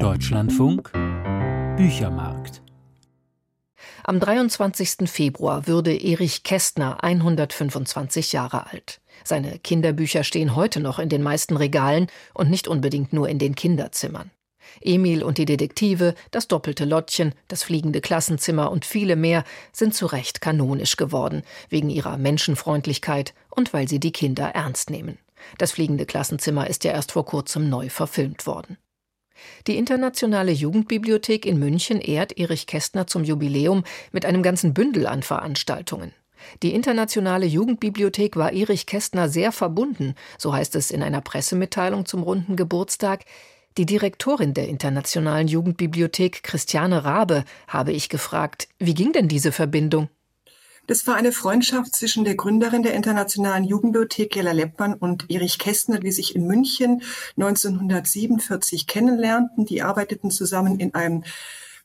Deutschlandfunk Büchermarkt am 23. Februar würde Erich Kästner 125 Jahre alt. Seine Kinderbücher stehen heute noch in den meisten Regalen und nicht unbedingt nur in den Kinderzimmern. Emil und die Detektive, das doppelte Lottchen, das fliegende Klassenzimmer und viele mehr sind zu Recht kanonisch geworden, wegen ihrer Menschenfreundlichkeit und weil sie die Kinder ernst nehmen. Das fliegende Klassenzimmer ist ja erst vor kurzem neu verfilmt worden. Die Internationale Jugendbibliothek in München ehrt Erich Kästner zum Jubiläum mit einem ganzen Bündel an Veranstaltungen. Die Internationale Jugendbibliothek war Erich Kästner sehr verbunden, so heißt es in einer Pressemitteilung zum runden Geburtstag. Die Direktorin der Internationalen Jugendbibliothek, Christiane Rabe, habe ich gefragt, wie ging denn diese Verbindung? Das war eine Freundschaft zwischen der Gründerin der Internationalen Jugendbibliothek, Jella Leppmann, und Erich Kästner, die sich in München 1947 kennenlernten. Die arbeiteten zusammen in einem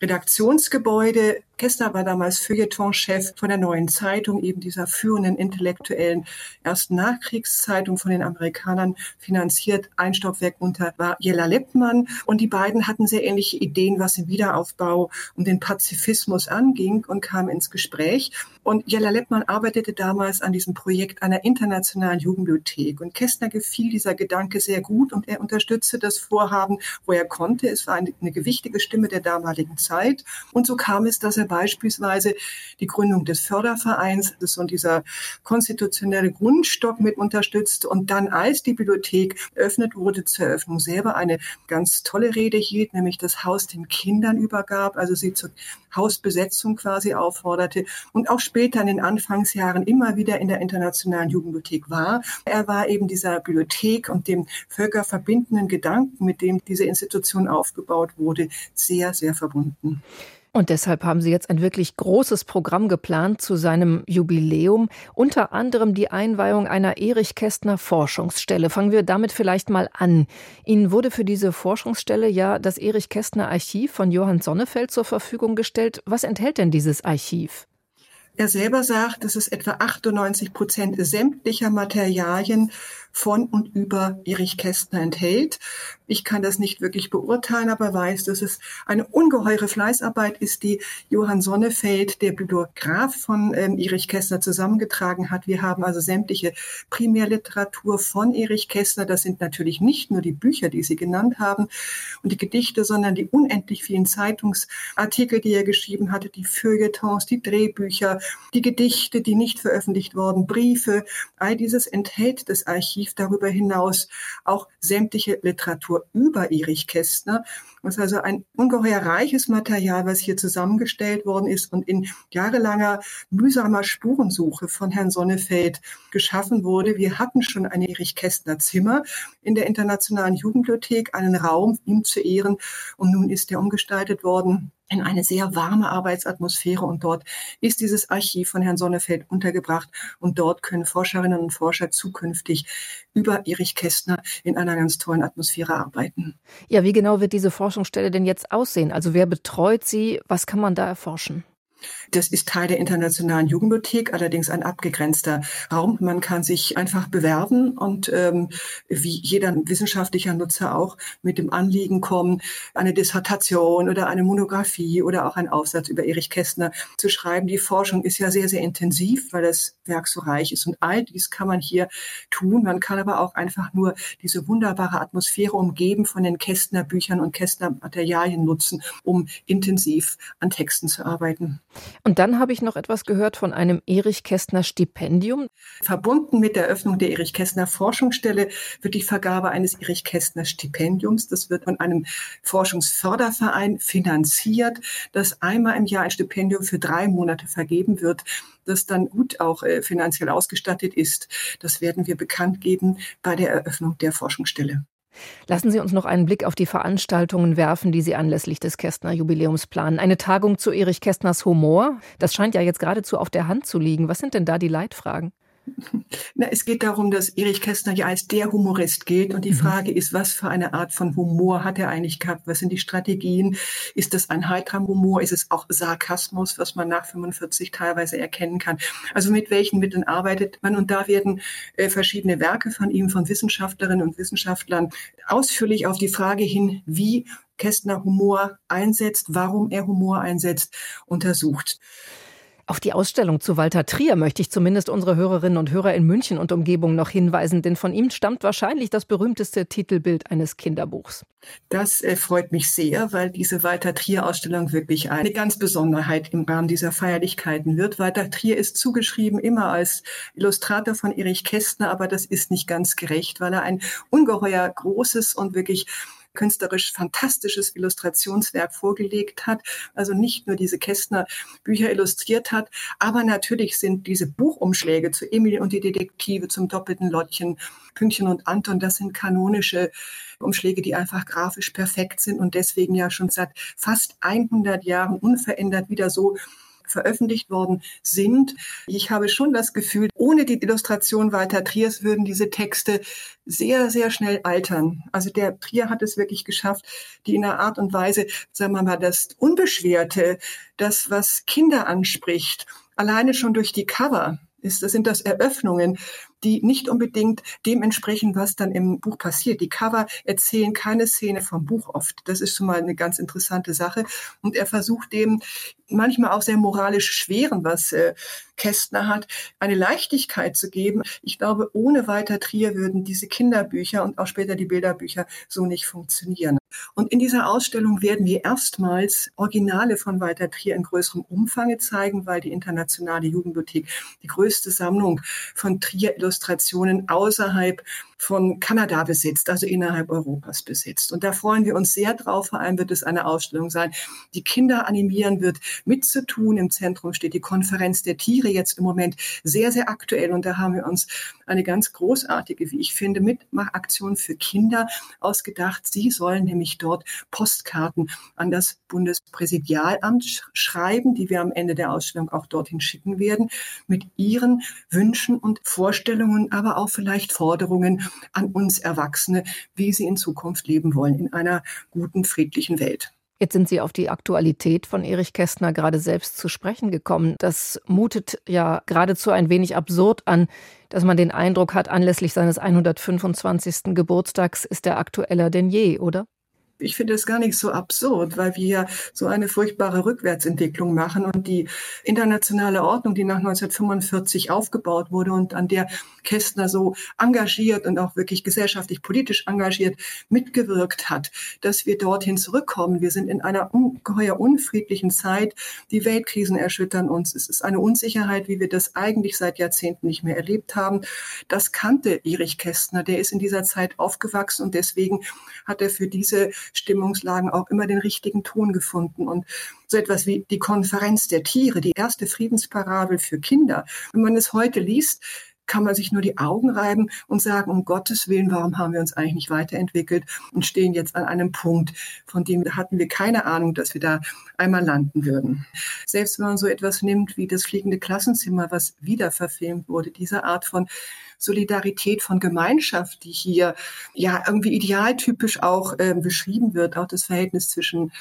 Redaktionsgebäude Kessler war damals Feuilleton-Chef von der Neuen Zeitung, eben dieser führenden intellektuellen ersten Nachkriegszeitung von den Amerikanern finanziert. Ein Stockwerk unter war Jella Lippmann. Und die beiden hatten sehr ähnliche Ideen, was den Wiederaufbau und den Pazifismus anging und kamen ins Gespräch. Und Jella Lippmann arbeitete damals an diesem Projekt einer internationalen Jugendbibliothek. Und Kästner gefiel dieser Gedanke sehr gut und er unterstützte das Vorhaben, wo er konnte. Es war eine gewichtige Stimme der damaligen Zeit. Und so kam es, dass er beispielsweise die Gründung des Fördervereins das und dieser konstitutionelle Grundstock mit unterstützt und dann als die Bibliothek eröffnet wurde zur Eröffnung selber eine ganz tolle Rede hielt, nämlich das Haus den Kindern übergab, also sie zur Hausbesetzung quasi aufforderte und auch später in den Anfangsjahren immer wieder in der internationalen Jugendbibliothek war. Er war eben dieser Bibliothek und dem völkerverbindenden Gedanken, mit dem diese Institution aufgebaut wurde, sehr, sehr verbunden. Und deshalb haben Sie jetzt ein wirklich großes Programm geplant zu seinem Jubiläum, unter anderem die Einweihung einer Erich Kästner Forschungsstelle. Fangen wir damit vielleicht mal an. Ihnen wurde für diese Forschungsstelle ja das Erich Kästner Archiv von Johann Sonnefeld zur Verfügung gestellt. Was enthält denn dieses Archiv? Er selber sagt, dass es etwa 98 Prozent sämtlicher Materialien von und über Erich Kästner enthält. Ich kann das nicht wirklich beurteilen, aber weiß, dass es eine ungeheure Fleißarbeit ist, die Johann Sonnefeld, der Bibliograf von ähm, Erich Kästner, zusammengetragen hat. Wir haben also sämtliche Primärliteratur von Erich Kästner. Das sind natürlich nicht nur die Bücher, die Sie genannt haben und die Gedichte, sondern die unendlich vielen Zeitungsartikel, die er geschrieben hatte, die Feuilletons, die Drehbücher, die Gedichte, die nicht veröffentlicht wurden, Briefe. All dieses enthält das Archiv Archiv darüber hinaus auch sämtliche Literatur über Erich Kästner. Das ist also ein ungeheuer reiches Material, was hier zusammengestellt worden ist und in jahrelanger mühsamer Spurensuche von Herrn Sonnefeld geschaffen wurde. Wir hatten schon ein Erich Kästner Zimmer in der Internationalen Jugendbibliothek, einen Raum ihm zu ehren und nun ist er umgestaltet worden in eine sehr warme Arbeitsatmosphäre und dort ist dieses Archiv von Herrn Sonnefeld untergebracht und dort können Forscherinnen und Forscher zukünftig über Erich Kästner in einer ganz tollen Atmosphäre arbeiten. Ja, wie genau wird diese Forschungsstelle denn jetzt aussehen? Also wer betreut sie? Was kann man da erforschen? Das ist Teil der Internationalen Jugendbibliothek, allerdings ein abgegrenzter Raum. Man kann sich einfach bewerben und ähm, wie jeder wissenschaftlicher Nutzer auch mit dem Anliegen kommen, eine Dissertation oder eine Monographie oder auch einen Aufsatz über Erich Kästner zu schreiben. Die Forschung ist ja sehr, sehr intensiv, weil das Werk so reich ist und all dies kann man hier tun. Man kann aber auch einfach nur diese wunderbare Atmosphäre umgeben von den Kästner Büchern und Kästner Materialien nutzen, um intensiv an Texten zu arbeiten. Und dann habe ich noch etwas gehört von einem Erich Kästner Stipendium. Verbunden mit der Eröffnung der Erich Kästner Forschungsstelle wird die Vergabe eines Erich Kästner Stipendiums. Das wird von einem Forschungsförderverein finanziert, das einmal im Jahr ein Stipendium für drei Monate vergeben wird das dann gut auch äh, finanziell ausgestattet ist. Das werden wir bekannt geben bei der Eröffnung der Forschungsstelle. Lassen Sie uns noch einen Blick auf die Veranstaltungen werfen, die Sie anlässlich des Kästner Jubiläums planen. Eine Tagung zu Erich Kästners Humor. Das scheint ja jetzt geradezu auf der Hand zu liegen. Was sind denn da die Leitfragen? Na, es geht darum, dass Erich Kästner ja als der Humorist gilt. Und die mhm. Frage ist, was für eine Art von Humor hat er eigentlich gehabt? Was sind die Strategien? Ist das ein heiterer Humor? Ist es auch Sarkasmus, was man nach 45 teilweise erkennen kann? Also mit welchen Mitteln arbeitet man? Und da werden äh, verschiedene Werke von ihm, von Wissenschaftlerinnen und Wissenschaftlern ausführlich auf die Frage hin, wie Kästner Humor einsetzt, warum er Humor einsetzt, untersucht. Auf die Ausstellung zu Walter Trier möchte ich zumindest unsere Hörerinnen und Hörer in München und Umgebung noch hinweisen, denn von ihm stammt wahrscheinlich das berühmteste Titelbild eines Kinderbuchs. Das äh, freut mich sehr, weil diese Walter Trier Ausstellung wirklich eine ganz Besonderheit im Rahmen dieser Feierlichkeiten wird. Walter Trier ist zugeschrieben immer als Illustrator von Erich Kästner, aber das ist nicht ganz gerecht, weil er ein ungeheuer großes und wirklich künstlerisch fantastisches Illustrationswerk vorgelegt hat. Also nicht nur diese Kästner Bücher illustriert hat, aber natürlich sind diese Buchumschläge zu Emil und die Detektive, zum doppelten Lottchen, Pünktchen und Anton, das sind kanonische Umschläge, die einfach grafisch perfekt sind und deswegen ja schon seit fast 100 Jahren unverändert wieder so veröffentlicht worden sind. Ich habe schon das Gefühl, ohne die Illustration Walter Triers würden diese Texte sehr, sehr schnell altern. Also der Trier hat es wirklich geschafft, die in einer Art und Weise, sagen wir mal, das Unbeschwerte, das, was Kinder anspricht, alleine schon durch die Cover, ist, das sind das Eröffnungen, die nicht unbedingt dem entsprechen, was dann im Buch passiert. Die Cover erzählen keine Szene vom Buch oft. Das ist schon mal eine ganz interessante Sache. Und er versucht dem manchmal auch sehr moralisch schweren, was äh, Kästner hat, eine Leichtigkeit zu geben. Ich glaube, ohne Walter Trier würden diese Kinderbücher und auch später die Bilderbücher so nicht funktionieren. Und in dieser Ausstellung werden wir erstmals Originale von Walter Trier in größerem Umfang zeigen, weil die Internationale Jugendbibliothek die größte Sammlung von Trier Illustrationen außerhalb von Kanada besitzt, also innerhalb Europas besitzt. Und da freuen wir uns sehr drauf. Vor allem wird es eine Ausstellung sein, die Kinder animieren wird, mitzutun. Im Zentrum steht die Konferenz der Tiere jetzt im Moment sehr, sehr aktuell. Und da haben wir uns eine ganz großartige, wie ich finde, Mitmachaktion für Kinder ausgedacht. Sie sollen nämlich dort Postkarten an das Bundespräsidialamt schreiben, die wir am Ende der Ausstellung auch dorthin schicken werden, mit ihren Wünschen und Vorstellungen, aber auch vielleicht Forderungen an uns Erwachsene, wie sie in Zukunft leben wollen in einer guten, friedlichen Welt. Jetzt sind Sie auf die Aktualität von Erich Kästner gerade selbst zu sprechen gekommen. Das mutet ja geradezu ein wenig absurd an, dass man den Eindruck hat, anlässlich seines 125. Geburtstags ist er aktueller denn je, oder? Ich finde es gar nicht so absurd, weil wir ja so eine furchtbare Rückwärtsentwicklung machen und die internationale Ordnung, die nach 1945 aufgebaut wurde und an der Kästner so engagiert und auch wirklich gesellschaftlich politisch engagiert mitgewirkt hat, dass wir dorthin zurückkommen. Wir sind in einer ungeheuer unfriedlichen Zeit. Die Weltkrisen erschüttern uns. Es ist eine Unsicherheit, wie wir das eigentlich seit Jahrzehnten nicht mehr erlebt haben. Das kannte Erich Kästner. Der ist in dieser Zeit aufgewachsen und deswegen hat er für diese Stimmungslagen auch immer den richtigen Ton gefunden. Und so etwas wie die Konferenz der Tiere, die erste Friedensparabel für Kinder, wenn man es heute liest, kann man sich nur die Augen reiben und sagen, um Gottes Willen, warum haben wir uns eigentlich nicht weiterentwickelt und stehen jetzt an einem Punkt, von dem hatten wir keine Ahnung, dass wir da einmal landen würden. Selbst wenn man so etwas nimmt wie das fliegende Klassenzimmer, was wieder verfilmt wurde, diese Art von Solidarität von Gemeinschaft, die hier ja irgendwie idealtypisch auch äh, beschrieben wird, auch das Verhältnis zwischen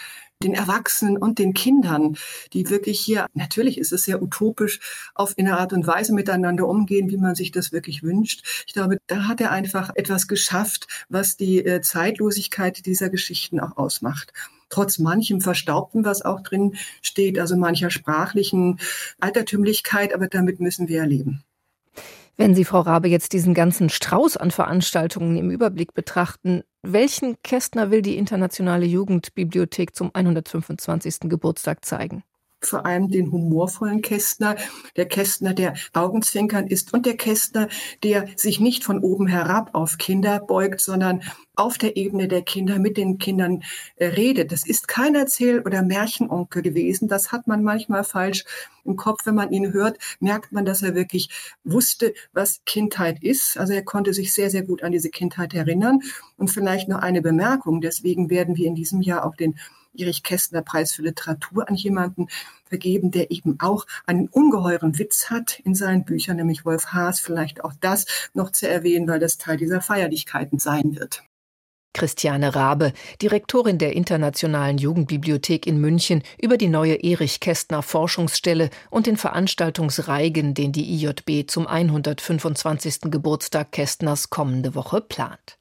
den Erwachsenen und den Kindern, die wirklich hier, natürlich ist es sehr utopisch, auf eine Art und Weise miteinander umgehen, wie man sich das wirklich wünscht. Ich glaube, da hat er einfach etwas geschafft, was die äh, Zeitlosigkeit dieser Geschichten auch ausmacht trotz manchem Verstaubten, was auch drin steht, also mancher sprachlichen Altertümlichkeit, aber damit müssen wir erleben. Wenn Sie, Frau Rabe, jetzt diesen ganzen Strauß an Veranstaltungen im Überblick betrachten, welchen Kästner will die Internationale Jugendbibliothek zum 125. Geburtstag zeigen? Vor allem den humorvollen Kästner, der Kästner, der Augenzwinkern ist und der Kästner, der sich nicht von oben herab auf Kinder beugt, sondern auf der Ebene der Kinder mit den Kindern äh, redet. Das ist kein Erzähl- oder Märchenonkel gewesen. Das hat man manchmal falsch im Kopf. Wenn man ihn hört, merkt man, dass er wirklich wusste, was Kindheit ist. Also er konnte sich sehr, sehr gut an diese Kindheit erinnern. Und vielleicht noch eine Bemerkung. Deswegen werden wir in diesem Jahr auch den Erich Kästner Preis für Literatur an jemanden vergeben, der eben auch einen ungeheuren Witz hat in seinen Büchern, nämlich Wolf Haas. Vielleicht auch das noch zu erwähnen, weil das Teil dieser Feierlichkeiten sein wird. Christiane Rabe, Direktorin der Internationalen Jugendbibliothek in München, über die neue Erich Kästner Forschungsstelle und den Veranstaltungsreigen, den die IJB zum 125. Geburtstag Kästners kommende Woche plant.